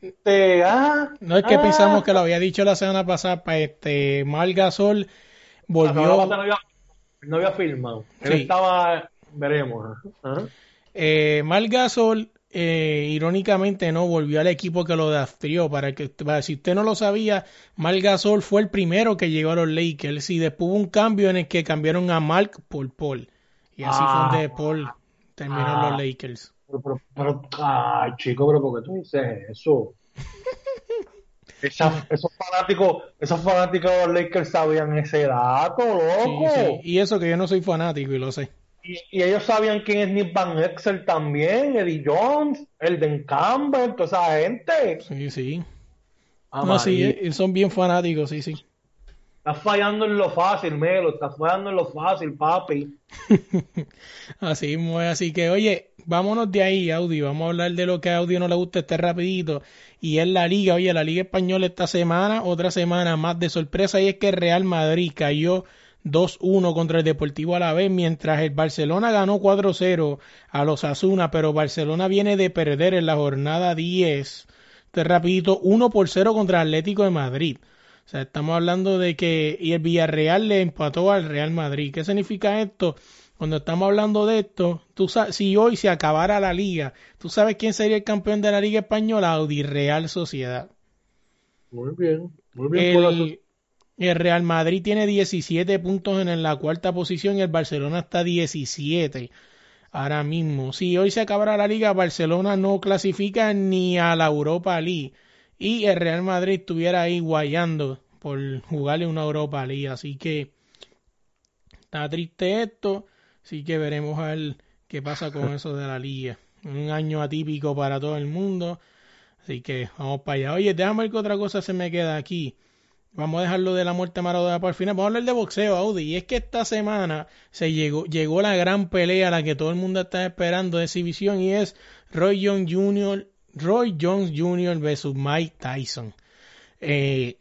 Este, ah, No es que ah. pensamos que lo había dicho la semana pasada, para este Mal Gasol volvió, No había, no había firmado. Él Sí. estaba, veremos. Ajá. eh, Mal Gasol, eh, irónicamente no volvió al equipo que lo drafteó. Para que para, si usted no lo sabía, Mal Gasol fue el primero que llegó a los Lakers y después hubo un cambio en el que cambiaron a Mark por Paul y así fue Ah. donde Paul terminó en Ah. los Lakers. Pero, pero, pero, ay, chico, pero ¿por qué tú dices eso? Esa- esos fanáticos, esos fanáticos de los Lakers sabían ese dato, Sí, loco. sí. Y eso que yo no soy fanático y lo sé. Y, y ellos sabían quién es Nick Van Exel también, Eddie Jones, Elden Campbell, toda esa gente. Sí, sí. Ah, No, sí, eh, son bien fanáticos, sí, sí. Estás fallando en lo fácil, Melo, estás fallando en lo fácil, papi. Así es, así que oye, vámonos de ahí, Audi, vamos a hablar de lo que a Audi no le gusta este rapidito, y es la liga, oye, la liga española esta semana, otra semana más de sorpresa, y es que Real Madrid cayó 2-1 contra el Deportivo Alavés, mientras el Barcelona ganó 4-0 a los Asuna, pero Barcelona viene de perder en la jornada 10, este rapidito, 1 por 0 contra Atlético de Madrid. O sea, estamos hablando de que y el Villarreal le empató al Real Madrid. ¿Qué significa esto? Cuando estamos hablando de esto, tú sabes, si hoy se acabara la liga, ¿tú sabes quién sería el campeón de la Liga Española? Audi Real Sociedad. Muy bien, muy bien. por la El, el Real Madrid tiene 17 puntos en la cuarta posición y el Barcelona está 17 ahora mismo. Si hoy se acabara la liga, Barcelona no clasifica ni a la Europa League y el Real Madrid estuviera ahí guayando por jugarle una Europa League. Así que está triste esto. Así que veremos a ver qué pasa con eso de la liga. Un año atípico para todo el mundo. Así que vamos para allá. Oye, déjame ver qué otra cosa se me queda aquí. Vamos a dejarlo de la muerte maradona para el final. Vamos a hablar de boxeo, Audi. Y es que esta semana se llegó, llegó la gran pelea, la que todo el mundo está esperando de exhibición, y es Roy Jones Jr., Roy Jones Jr. versus Mike Tyson. Eh,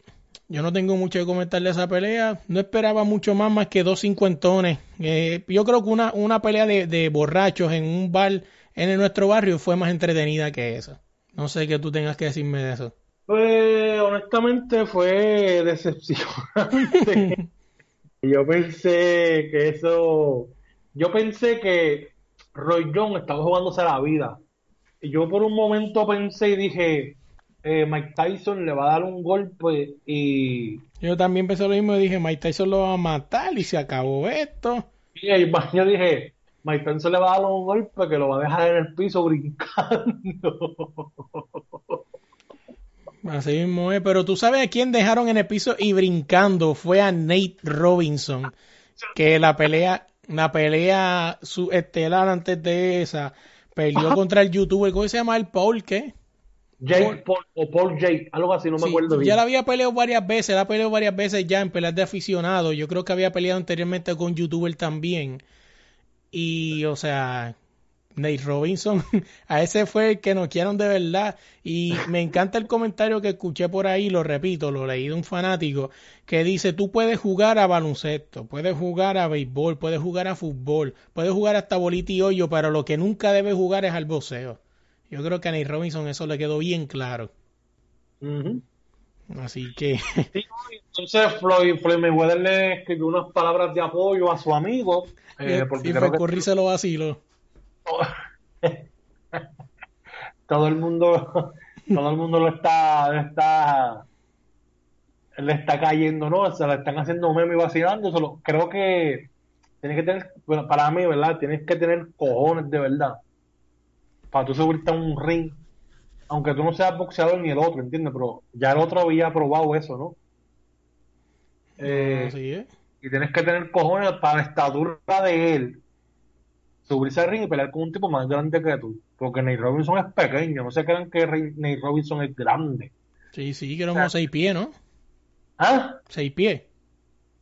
yo no tengo mucho que comentar de esa pelea. No esperaba mucho más, más que dos cincuentones. Eh, yo creo que una, una pelea de, de borrachos en un bar en nuestro barrio fue más entretenida que esa. No sé qué tú tengas que decirme de eso. Pues honestamente fue decepcionante. yo pensé que eso, yo pensé que Roy Jones estaba jugándose la vida. Yo por un momento pensé y dije, eh, Mike Tyson le va a dar un golpe y, Yo también pensé lo mismo y dije, Mike Tyson lo va a matar y se acabó esto. y yo dije, Mike Tyson le va a dar un golpe que lo va a dejar en el piso brincando. Así mismo es, pero tú sabes a quién dejaron en el piso y brincando fue a Nate Robinson, que la pelea, la pelea su estelar antes de esa, peleó contra el youtuber, ¿cómo se llama el Paul qué? Jake Paul o Paul Jake, algo así, no me acuerdo bien. ya la había peleado varias veces, la ha peleado varias veces ya en peleas de aficionado. Yo creo que había peleado anteriormente con youtuber también. Y, o sea, Nate Robinson, a ese fue el que nos quieren de verdad. Y me encanta el comentario que escuché por ahí, lo repito, lo leí de un fanático, que dice, tú puedes jugar a baloncesto, puedes jugar a béisbol, puedes jugar a fútbol, puedes jugar hasta bolita y hoyo, pero lo que nunca debes jugar es al boxeo. Yo creo que a Nate Robinson eso le quedó bien claro. Así que... Sí, entonces Floyd, Floyd Mayweather le escribió unas palabras de apoyo a su amigo. eh, porque y creo que Curry se lo vaciló. todo el mundo, todo el mundo lo está, le está, le está cayendo, ¿no? Se le están haciendo meme y vacilando. Solo, creo que tienes que tener, bueno, para mí, ¿verdad? Tienes que tener cojones de verdad. Para tú subirte a un ring aunque tú no seas boxeador ni el otro, ¿entiendes? Pero ya el otro había probado eso, ¿no? Eh, Así es. y tienes que tener cojones para la estatura de él subirse al ring y pelear con un tipo más grande que tú. Porque Nate Robinson es pequeño, no se crean que Nate Robinson es grande. Sí, sí, que era como seis pies, ¿no? ¿Ah? Seis pies.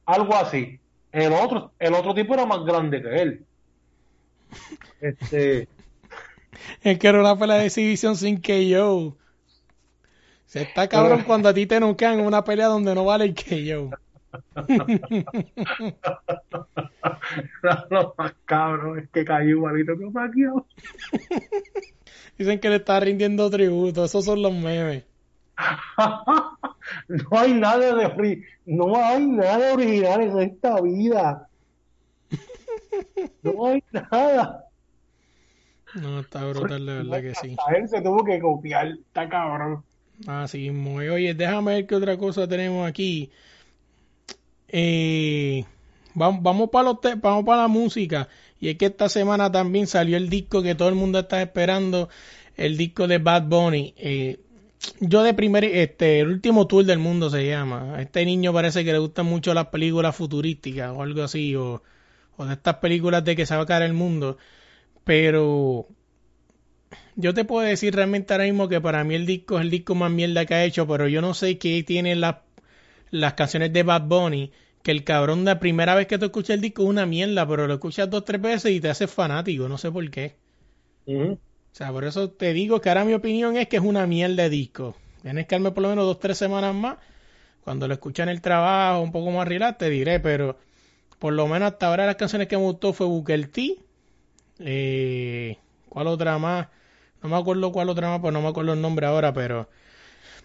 Algo así. El otro, el otro tipo era más grande que él. Este, Es que era una pelea de exhibición sin que yo. Se está cabrón cuando a ti te en una pelea donde no vale el que yo. lo más cabrón es que cayó igualito que Pacquiao. Dicen que le está rindiendo tributo. Esos son los memes. no hay nada de ori- no hay nada original en esta vida. No hay nada. No, está brutal, de verdad que sí. A él se tuvo que copiar, está cabrón. Así muy. Oye, déjame ver qué otra cosa tenemos aquí. Eh, vamos, para la música. Y es que esta semana también salió el disco que todo el mundo está esperando, el disco de Bad Bunny. Eh, yo de primer, este, el último tour del mundo se llama. A este niño parece que le gustan mucho las películas futurísticas o algo así, o, de estas películas de que se va a caer el mundo. Pero yo te puedo decir realmente ahora mismo que para mí el disco es el disco más mierda que ha hecho, pero yo no sé qué tiene la- las canciones de Bad Bunny, que el cabrón la primera vez que tú escuchas el disco es una mierda, pero lo escuchas dos tres veces y te haces fanático, no sé por qué. O sea, por eso te digo que ahora mi opinión es que es una mierda de disco. Tienes que darme por lo menos dos tres semanas más. Cuando lo escuchas en el trabajo, un poco más relax, te diré, pero por lo menos hasta ahora las canciones que me gustó fue Booker T. Eh, ¿Cuál otra más? No me acuerdo cuál otra más, pues no me acuerdo el nombre ahora, pero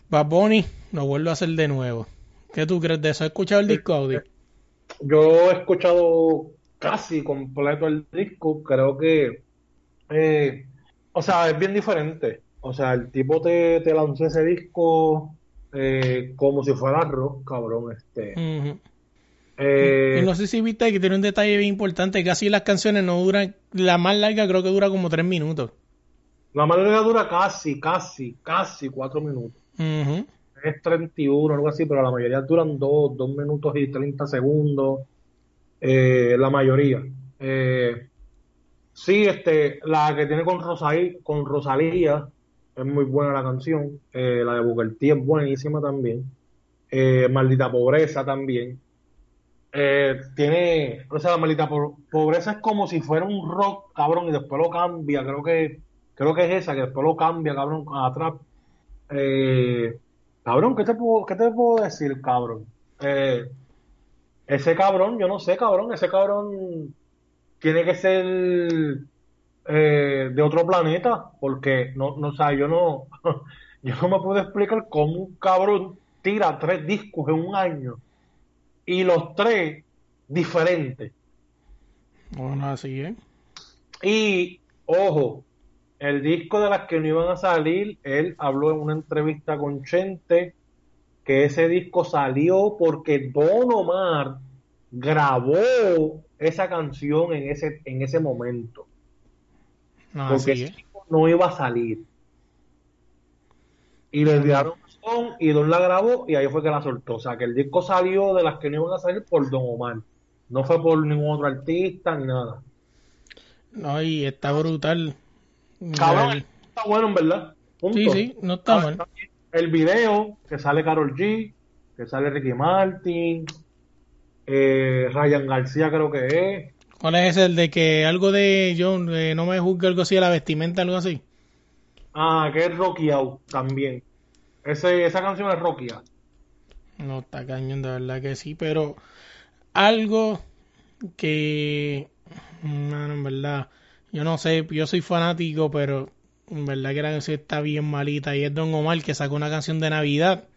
Bad Bunny lo vuelvo a hacer de nuevo. ¿Qué tú crees de eso? ¿Has escuchado el disco, Audi? Yo he escuchado casi completo el disco, creo que, eh, o sea, es bien diferente. O sea, el tipo te, te lanzó ese disco eh, como si fuera rock, cabrón. Este. Eh, Y no sé si viste que tiene un detalle bien importante, casi las canciones no duran, la más larga creo que dura como tres minutos. la mayoría dura casi, casi, casi cuatro minutos. Es 31, algo así, pero la mayoría duran dos, dos minutos y 30 segundos. Eh, la mayoría. Eh, sí, este, la que tiene con Rosalía, es muy buena la canción. Eh, la de Booker es buenísima también. Maldita Pobreza también. Tiene, o sea, la Maldita Po- Pobreza es como si fuera un rock, cabrón, y después lo cambia. Creo que, creo que es esa, que después lo cambia, cabrón, a trap. Eh, cabrón, ¿qué te puedo, qué te puedo decir, cabrón? Eh, ese cabrón, yo no sé, cabrón, ese cabrón tiene que ser eh, de otro planeta, porque no, no, o sea, yo no, yo no me puedo explicar cómo un cabrón tira tres discos en un año y los tres diferentes. Bueno, así es. Y, ojo, el disco de las que no iban a salir, él habló en una entrevista con Chente que ese disco salió porque Don Omar grabó esa canción en ese, en ese momento. No, Porque ese es. disco no iba a salir. Y le dieron razón y Don la grabó y ahí fue que la soltó. O sea, que el disco salió de las que no iban a salir por Don Omar. No fue por ningún otro artista ni nada. No, y está brutal. Cabrón, está bueno en verdad. Punto. Sí, sí, no está Ah, mal. El video que sale Carol G, que sale Ricky Martin, eh, Ryan García creo que es. ¿Cuál es ese? El de que algo de John, eh, no me juzgue algo así a la vestimenta, algo así. Ah, que es Rocky Out también. Ese, esa canción es Rocky Out. No está cañón, de verdad que sí, pero algo que, mano, en verdad, yo no sé, yo soy fanático, pero en verdad que la canción está bien malita y es Don Omar que sacó una canción de Navidad,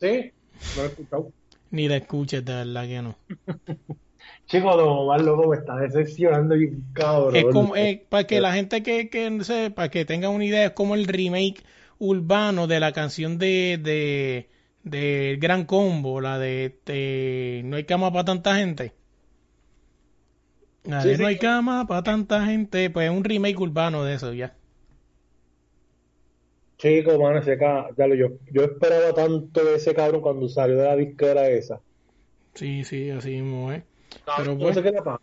Sí, lo he escuchado. ni la escuches, de verdad que no. Chico, Don Omar loco me está decepcionando bien cabrón. Es como, eh, para que la gente que, que no sé, para que tenga una idea, es como el remake urbano de la canción de, de, de Gran Combo, la de, de No hay cama para tanta gente. Sí, sí. No hay cama para tanta gente, pues es un remake urbano de eso ya. Chico, mano, ese ca... Dale, yo, yo esperaba tanto de ese cabrón cuando salió de la disquera esa. Sí, sí, así mismo, ¿eh? Pero, no sé qué le pasa.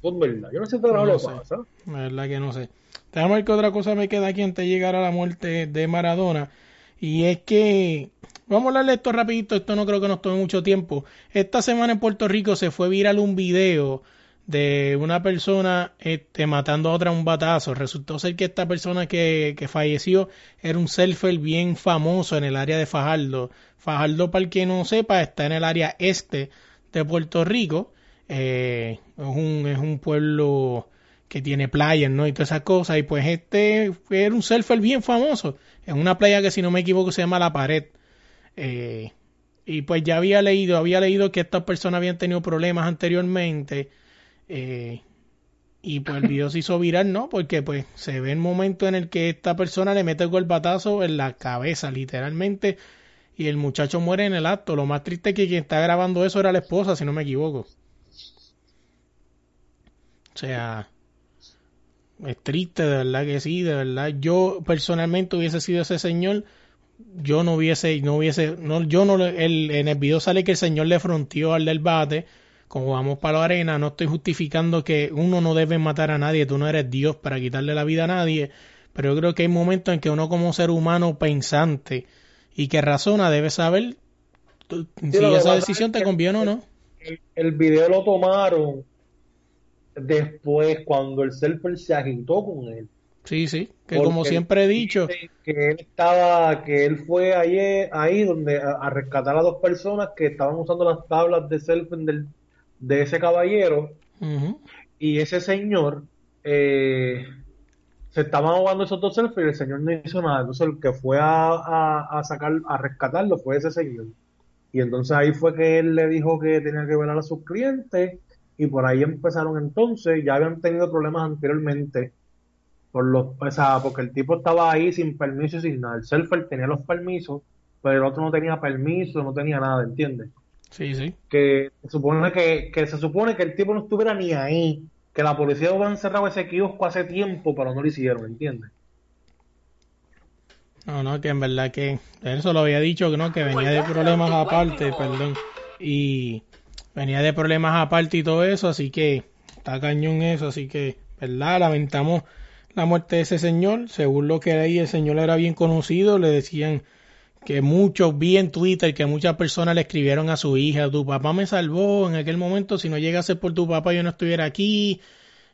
Pues verdad, yo no sé qué no le pasa. La verdad que no sé. Déjame ver qué otra cosa me queda aquí antes de llegar a la muerte de Maradona. Y es que, vamos a hablarle esto rapidito, esto no creo que nos tome mucho tiempo. Esta semana en Puerto Rico se fue viral un video de una persona este, matando a otra un batazo. Resultó ser que esta persona que, que falleció era un surfer bien famoso en el área de Fajardo. Fajardo, para el que no sepa, está en el área este de Puerto Rico. Eh, es, un, es un pueblo que tiene playas, ¿no? Y todas esas cosas. Y pues este era un surfer bien famoso. En una playa que si no me equivoco se llama La Pared. Eh, y pues ya había leído, había leído que estas personas habían tenido problemas anteriormente eh, y pues el video se hizo viral, ¿no? Porque pues se ve el momento en el que esta persona le mete el golpatazo en la cabeza, literalmente, y el muchacho muere en el acto. Lo más triste es que quien está grabando eso era la esposa, si no me equivoco. O sea, es triste, de verdad que sí, de verdad. Yo personalmente hubiese sido ese señor, yo no hubiese, no hubiese, no, yo no, el, en el video sale que el señor le fronteó al del bate como vamos para la arena, no estoy justificando que uno no debe matar a nadie, tú no eres Dios para quitarle la vida a nadie, pero yo creo que hay momentos en que uno como ser humano pensante y que razona debe saber si esa decisión te conviene o no. El, video lo tomaron después cuando el selfer se agitó con él. Sí, sí, que como siempre he dicho. Que él estaba, que él fue ahí, ahí donde a, rescatar a dos personas que estaban usando las tablas de selfie del, de ese caballero y ese señor eh, se estaban ahogando esos dos selfies y el señor no hizo nada. Entonces el que fue a, sacar, a rescatarlo fue ese señor. Y entonces ahí fue que él le dijo que tenía que velar a sus clientes y por ahí empezaron entonces, ya habían tenido problemas anteriormente por los, o porque el tipo estaba ahí sin permiso y sin nada. El selfer tenía los permisos, pero el otro no tenía permiso, no tenía nada, ¿entiendes? Sí, sí. Que se supone que, se supone que el tipo no estuviera ni ahí, que la policía hubiera encerrado ese kiosco hace tiempo, pero no lo hicieron, ¿entiendes? No, no, que en verdad que eso lo había dicho que no, que venía de problemas aparte, perdón. Y venía de problemas aparte y todo eso, así que está cañón eso, así que, ¿verdad? Lamentamos la muerte de ese señor. Según lo que leí, el señor era bien conocido, le decían que muchos vi en Twitter que muchas personas le escribieron a su hija, tu papá me salvó en aquel momento, si no llegase por tu papá yo no estuviera aquí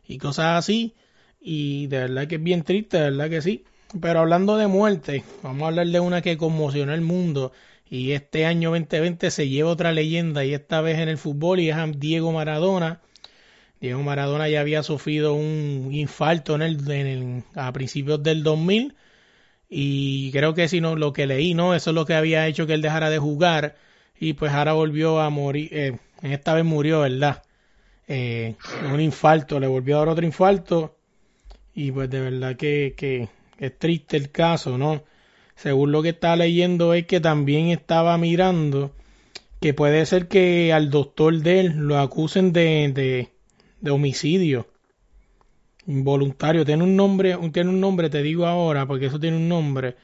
y cosas así. Y de verdad que es bien triste, de verdad que sí. Pero hablando de muerte, vamos a hablar de una que conmocionó el mundo y este año 2020 se lleva otra leyenda y esta vez en el fútbol y es Diego Maradona. Diego Maradona ya había sufrido un infarto en el, en el, a principios del 2000 y creo que si no, lo que leí, ¿no? Eso es lo que había hecho que él dejara de jugar. Y pues ahora volvió a morir. Eh, esta vez murió, ¿verdad? Eh, un infarto, le volvió a dar otro infarto. Y pues de verdad que, que es triste el caso, ¿no? Según lo que está leyendo es que también estaba mirando que puede ser que al doctor de él lo acusen de, de, de homicidio involuntario, tiene un nombre, tiene un nombre, te digo ahora, porque eso tiene un nombre,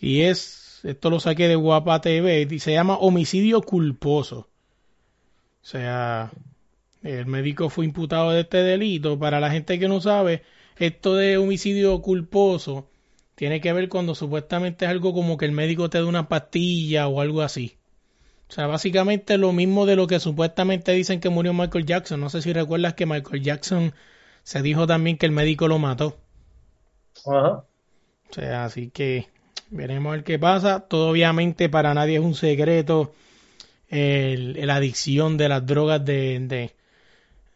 y es, esto lo saqué de Guapa TV, y se llama homicidio culposo. O sea, el médico fue imputado de este delito. Para la gente que no sabe, esto de homicidio culposo tiene que ver cuando supuestamente es algo como que el médico te da una pastilla o algo así. O sea, básicamente lo mismo de lo que supuestamente dicen que murió Michael Jackson. No sé si recuerdas que Michael Jackson se dijo también que el médico lo mató. Ajá. O sea, así que veremos a ver qué pasa. Todo obviamente para nadie es un secreto el, la adicción de las drogas de, de,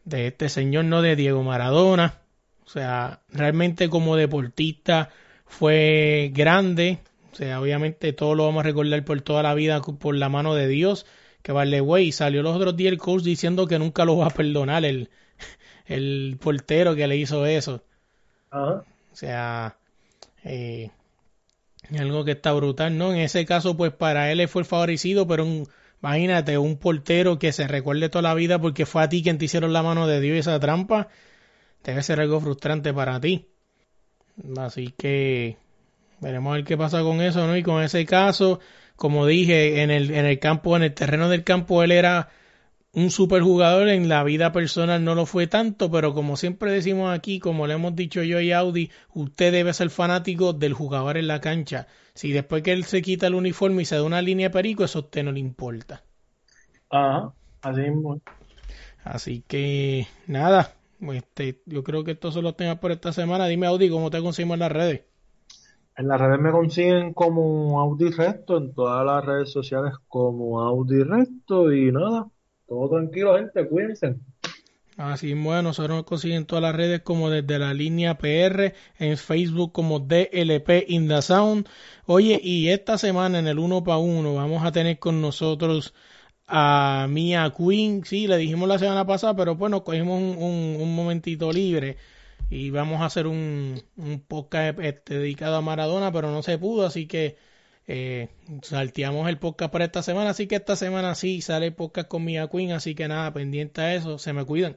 de este señor, no de Diego Maradona. O sea, realmente como deportista fue grande. O sea, obviamente todo lo vamos a recordar por toda la vida por la mano de Dios. Que vale, güey, salió los otros días el coach diciendo que nunca lo va a perdonar. El, el portero que le hizo eso. O sea, eh, algo que está brutal, ¿no? En ese caso, pues para él fue el favorecido, pero imagínate, un portero que se recuerde toda la vida porque fue a ti quien te hicieron la mano de Dios esa trampa, debe ser algo frustrante para ti. Así que Veremos a ver qué pasa con eso, ¿no? Y con ese caso, como dije, en el, en el campo, en el terreno del campo, él era un superjugador, en la vida personal no lo fue tanto, pero como siempre decimos aquí, como le hemos dicho yo y Audi, usted debe ser fanático del jugador en la cancha. Si después que él se quita el uniforme y se da una línea de perico, eso a usted no le importa. Ajá, así mismo. Así que nada, este, yo creo que esto son los temas por esta semana. Dime Audi, ¿cómo te conseguimos en las redes? En las redes me consiguen como Audi Resto, en todas las redes sociales como Audi Resto y nada, todo tranquilo, gente, cuídense. Así bueno, nosotros nos consiguen todas las redes como desde la línea PR, en Facebook como DLP in the Sound. Oye, y esta semana en el uno para uno vamos a tener con nosotros a Mia Queen. Sí, le dijimos la semana pasada, pero bueno, cogimos un, un, momentito libre y vamos a hacer un, un podcast este, dedicado a Maradona, pero no se pudo, así que eh, salteamos el podcast para esta semana, así que esta semana sí sale el podcast con Mia Queen, así que nada, pendiente a eso, se me cuidan.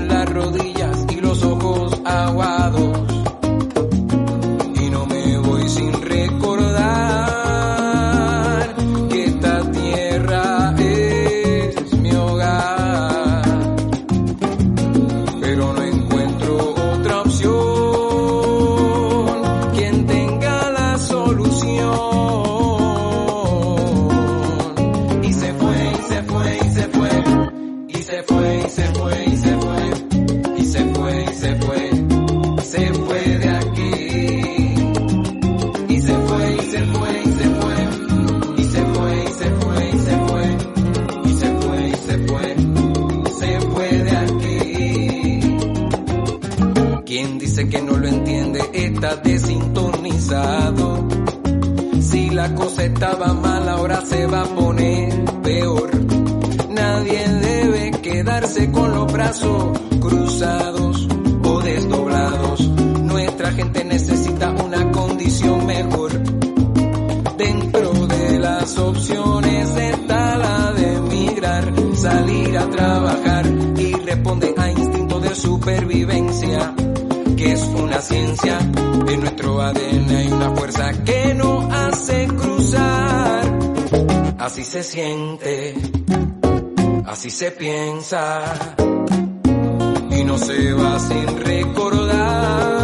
Nuestra gente necesita una condición mejor. Dentro de las opciones está la de emigrar, salir a trabajar y responde a instinto de supervivencia, que es una ciencia. En nuestro ADN hay una fuerza que no hace Así se siente, así se piensa, y no se va sin recordar.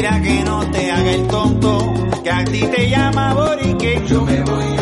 Mira que no te haga el tonto, que a ti te llama Borique. Yo me voy